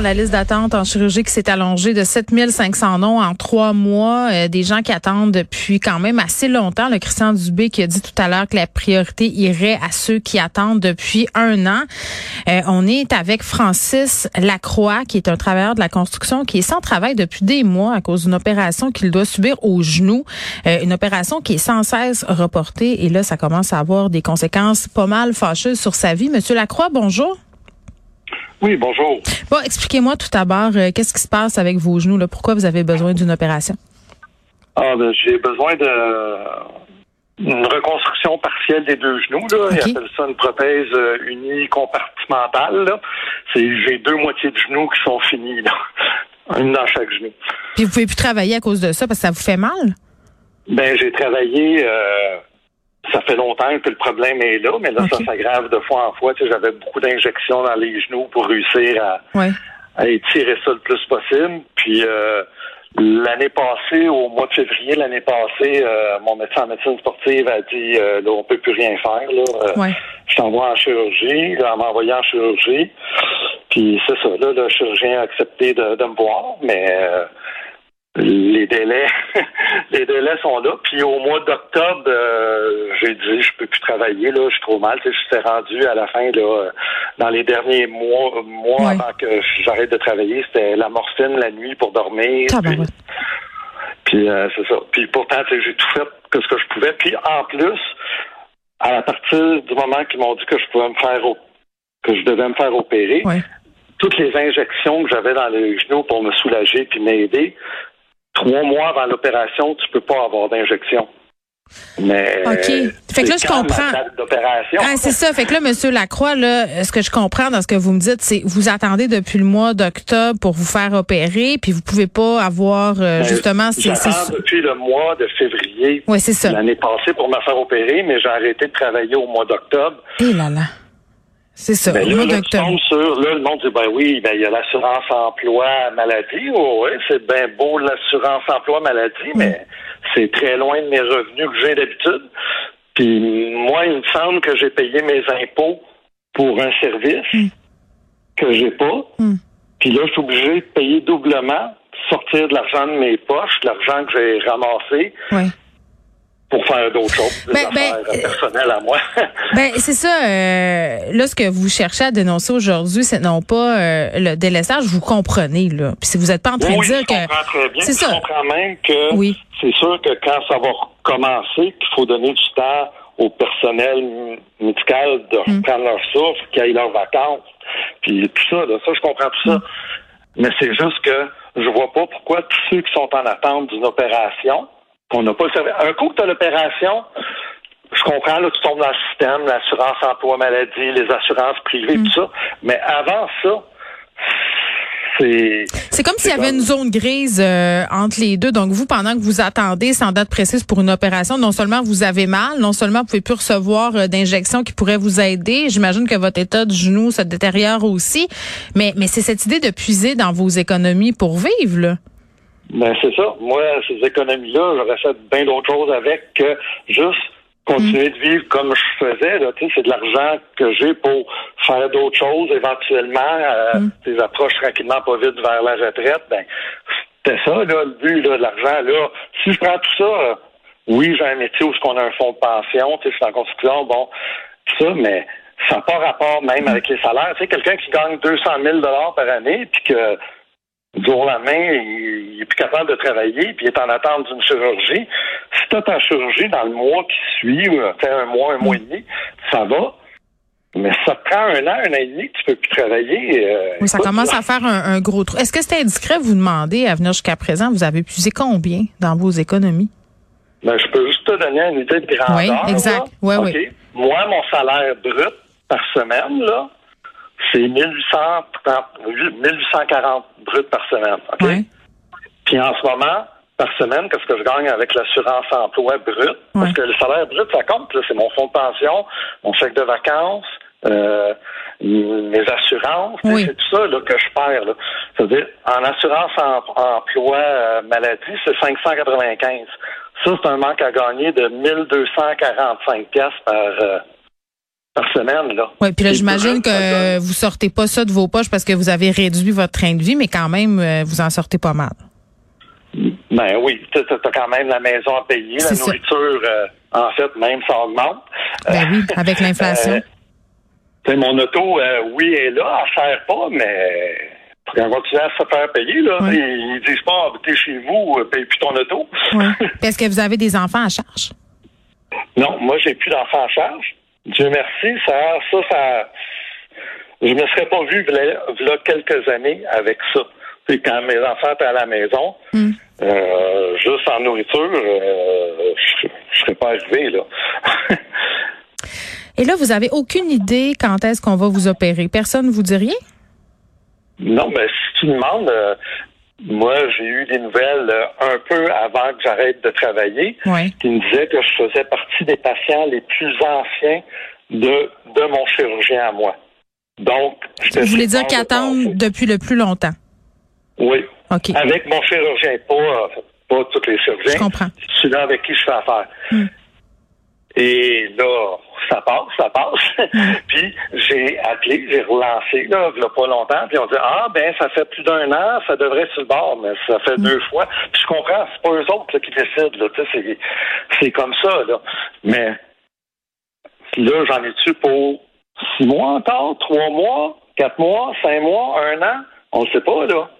La liste d'attente en chirurgie qui s'est allongée de 7500 noms en trois mois. Euh, des gens qui attendent depuis quand même assez longtemps. Le Christian Dubé qui a dit tout à l'heure que la priorité irait à ceux qui attendent depuis un an. Euh, on est avec Francis Lacroix, qui est un travailleur de la construction, qui est sans travail depuis des mois à cause d'une opération qu'il doit subir au genou. Euh, une opération qui est sans cesse reportée. Et là, ça commence à avoir des conséquences pas mal fâcheuses sur sa vie. Monsieur Lacroix, bonjour. Oui, bonjour. Bon, expliquez-moi tout d'abord, euh, qu'est-ce qui se passe avec vos genoux? Là? Pourquoi vous avez besoin d'une opération? Ah, ben, j'ai besoin de une reconstruction partielle des deux genoux. Là. Ils appellent ça une prothèse euh, unie compartimentale. J'ai deux moitiés de genoux qui sont finis, là. une dans chaque genou. Puis vous pouvez plus travailler à cause de ça parce que ça vous fait mal? Ben, j'ai travaillé... Euh, ça fait longtemps que le problème est là, mais là, ça s'aggrave de fois en fois. Tu sais, J'avais beaucoup d'injections dans les genoux pour réussir à, à, étirer ça le plus possible. Puis euh, l'année passée, au mois de février l'année passée, euh, mon médecin en médecine sportive a dit euh, là, on peut plus rien faire. Là. Euh, Je t'envoie en chirurgie. Là, m'a envoyé en chirurgie. Puis c'est ça, là, le chirurgien a accepté de, de me voir, mais les délais les délais sont là. Puis au mois d'octobre, euh, j'ai dit je peux plus travailler, là, je suis trop mal. Tu sais, je suis rendu à la fin là, dans les derniers mois mois avant que j'arrête de travailler, c'était la morphine la nuit pour dormir. Ah, ben puis, euh, c'est ça. Puis pourtant, j'ai tout fait que ce que je pouvais. Puis en plus, à partir du moment qu'ils m'ont dit que je pouvais me faire que je devais me faire opérer, toutes les injections que j'avais dans les genoux pour me soulager puis m'aider, trois mois avant l'opération, tu peux pas avoir d'injection. Mais OK. Fait que là, je comprends. Ah, c'est ça. Fait que là, Monsieur Lacroix, là, ce que je comprends dans ce que vous me dites, c'est vous attendez depuis le mois d'octobre pour vous faire opérer, puis vous pouvez pas avoir euh, ben, justement. J'attends depuis le mois de février. Oui, c'est ça. L'année passée pour me faire opérer, mais j'ai arrêté de travailler au mois d'octobre. Et là là. C'est ça. Ben là, là, sur, là, le monde dit, ben oui, ben, il y a l'assurance emploi maladie. Oh, oui, c'est bien beau l'assurance emploi maladie, mais c'est très loin de mes revenus que j'ai d'habitude. Puis moi, il me semble que j'ai payé mes impôts pour un service mm. que j'ai pas. Mm. Puis là, je suis obligé de payer doublement, sortir de l'argent de mes poches, l'argent que j'ai ramassé, oui pour faire d'autres choses, des ben, ben affaires ben, personnelles à moi. ben c'est ça. Euh, là, ce que vous cherchez à dénoncer aujourd'hui, c'est non pas euh, le délaissage. Vous comprenez là. Puis si vous n'êtes pas en train de dire que c'est ça. Je comprends même que oui. c'est sûr que quand ça va recommencer, qu'il faut donner du temps au personnel médical de reprendre leur souffle, qu'ils aillent leurs vacances, puis tout ça. Là, ça, je comprends tout ça. Hmm. Mais c'est juste que je vois pas pourquoi tous ceux qui sont en attente d'une opération qu'on n'a pas le Un coup que tu as l'opération, je comprends, là, tu tombes dans le système, l'assurance emploi maladie, les assurances privées, tout mm. ça. Mais avant ça, c'est. C'est comme s'il y avait une zone grise euh, entre les deux. Donc, vous, pendant que vous attendez sans date précise pour une opération, non seulement vous avez mal, non seulement vous pouvez plus recevoir euh, d'injections qui pourraient vous aider. J'imagine que votre état de genou se détériore aussi. Mais, mais c'est cette idée de puiser dans vos économies pour vivre, là. Ben c'est ça. Moi, ces économies-là, j'aurais fait bien d'autres choses avec que juste continuer de vivre comme je faisais. Là, c'est de l'argent que j'ai pour faire d'autres choses éventuellement. Euh, mm. approches tranquillement pas vite vers la retraite. Ben, c'était ça, là, le but là, de l'argent. Là, si je prends tout ça, oui, j'ai un métier où on a un fonds de pension, tu sais, c'est en construction, bon, ça, mais ça n'a pas rapport même avec les salaires. Tu sais, quelqu'un qui gagne 200 000 par année, puis que jour au lendemain, il, est plus capable de travailler, puis il est en attente d'une chirurgie. Si tu as ta chirurgie dans le mois qui suit, ou un mois, un mois et demi, ça va. Mais ça prend un an, un an et demi que tu peux plus travailler. Euh, oui, ça commence à faire un, gros trou. Est-ce que c'est indiscret vous demander à venir jusqu'à présent, vous avez puisé combien dans vos économies? Ben, je peux juste te donner une idée de grandeur. Oui, exact. Oui, oui. Moi, mon salaire brut par semaine, là, c'est 1840 brut par semaine. OK? Puis en ce moment, par semaine, qu'est-ce que je gagne avec l'assurance emploi brut? Parce que le salaire brut, ça compte. C'est mon fonds de pension, mon chèque de vacances, euh, mes assurances, c'est tout ça là, que je perds. C'est-à-dire, en assurance emploi euh, maladie, c'est 595. Ça, c'est un manque à gagner de 1245 pièces par euh, par semaine. Là. Oui, puis là, j'imagine que vous sortez pas ça de vos poches parce que vous avez réduit votre train de vie, mais quand même, euh, vous en sortez pas mal. Ben oui, tu as, quand même la maison à payer, la nourriture, euh, en fait, même ça augmente. Ben oui, avec l'inflation. Euh, mon auto, oui, est là, elle sert pas, mais quand on continue à se faire payer, là, ils, disent pas habiter chez vous, paye plus ton auto. Oui. Est-ce que vous avez des enfants à charge? Non, moi j'ai plus d'enfants à charge. Dieu merci, ça, ça, ça, je me serais pas vu là quelques années avec ça. Puis quand mes enfants étaient à la maison, hmm. euh, juste en nourriture, euh, je, je serais pas arrivé là. Et là, vous avez aucune idée quand est-ce qu'on va vous opérer? Personne ne vous dit rien? Non, mais si tu demandes, euh, moi, j'ai eu des nouvelles euh, un peu avant que j'arrête de travailler qui me disaient que je faisais partie des patients les plus anciens de, de mon chirurgien à moi. Donc, Vous voulez dire qu'attendre depuis le plus longtemps? Oui. Avec mon chirurgien, pas, pas tous les chirurgiens. Je comprends. Celui-là avec qui je fais affaire. Hmm. Et là, ça passe, ça passe. puis j'ai appelé, j'ai relancé, là, il y a pas longtemps, puis on dit Ah ben ça fait plus d'un an, ça devrait être sur le bord, mais ça fait deux fois. Puis je comprends, c'est pas eux autres qui décident, là, c'est, c'est comme ça, là. Mais là, j'en ai-tu pour six mois encore, trois mois, quatre mois, cinq mois, un an? On ne sait pas, là.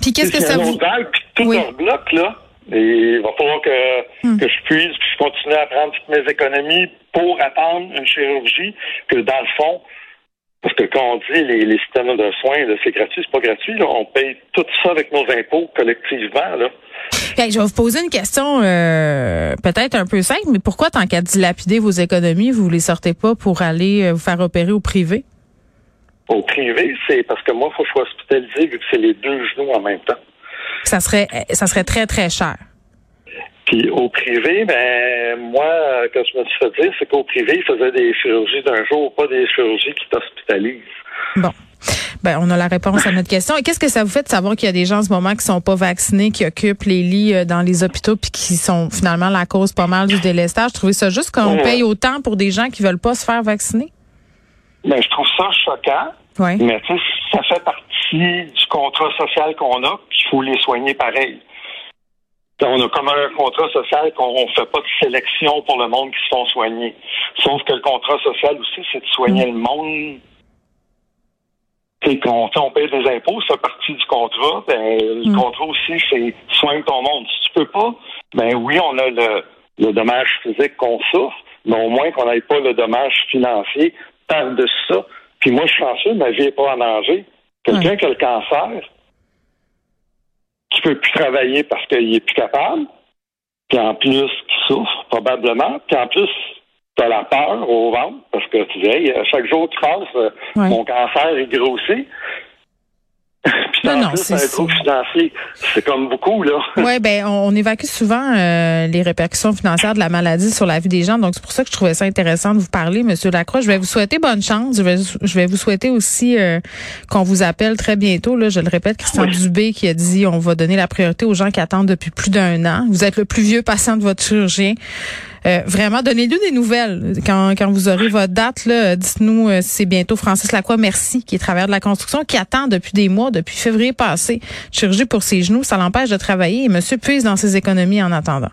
Puis qu'est-ce que ça vous... Puis tout oui. bloc, là. Et il va falloir que, hmm. que je puisse, que je continue à prendre toutes mes économies pour attendre une chirurgie que, dans le fond, parce que quand on dit les, les systèmes de soins, c'est gratuit, c'est pas gratuit. Là. On paye tout ça avec nos impôts collectivement. Là. je vais vous poser une question euh, peut-être un peu simple, mais pourquoi, tant qu'à dilapider vos économies, vous les sortez pas pour aller euh, vous faire opérer au privé? Au privé, c'est parce que moi, il faut que je sois hospitalisé vu que c'est les deux genoux en même temps. Ça serait, ça serait très, très cher. Puis au privé, ben moi, quand je me suis fait dire, c'est qu'au privé, ils faisaient des chirurgies d'un jour, pas des chirurgies qui t'hospitalisent. Bon. Ben, on a la réponse à notre question. Et qu'est-ce que ça vous fait de savoir qu'il y a des gens en ce moment qui sont pas vaccinés, qui occupent les lits euh, dans les hôpitaux, puis qui sont finalement la cause pas mal du délestage? Je trouvais ça juste qu'on paye autant pour des gens qui veulent pas se faire vacciner? Ben, je trouve ça choquant. Oui. Mais tu sais, ça fait partie du contrat social qu'on a, il faut les soigner pareil. On a comme un contrat social qu'on ne fait pas de sélection pour le monde qui se font soigner. Sauf que le contrat social aussi, c'est de soigner le monde. Qu'on on paye des impôts, ça fait partie du contrat. Ben, le mm. contrat aussi, c'est soigne ton monde. Si tu peux pas, ben oui, on a le, le dommage physique qu'on souffre, mais au moins qu'on n'ait pas le dommage financier par-dessus ça. Puis moi, je suis chanceux, ma vie n'est pas en danger. Quelqu'un qui a le cancer, qui peut plus travailler parce qu'il est plus capable, puis en plus qui souffre probablement, puis en plus tu as la peur au ventre parce que tu dis chaque jour tu passes, euh, mon cancer est grossi. non, non, c'est C'est comme beaucoup, là. Oui, ben, on, évacue souvent euh, les répercussions financières de la maladie sur la vie des gens. Donc, c'est pour ça que je trouvais ça intéressant de vous parler, Monsieur Lacroix. Je vais vous souhaiter bonne chance. Je vais, je vais vous souhaiter aussi euh, qu'on vous appelle très bientôt. Là, je le répète, Christian Dubé qui a dit on va donner la priorité aux gens qui attendent depuis plus d'un an. Vous êtes le plus vieux patient de votre chirurgien. Euh, vraiment, donnez-nous des nouvelles. Quand, quand vous aurez votre date, dites-nous euh, c'est bientôt Francis Lacroix, merci, qui est travailleur de la construction, qui attend depuis des mois, depuis février passé, chirurgie pour ses genoux. Ça l'empêche de travailler et monsieur puise dans ses économies en attendant.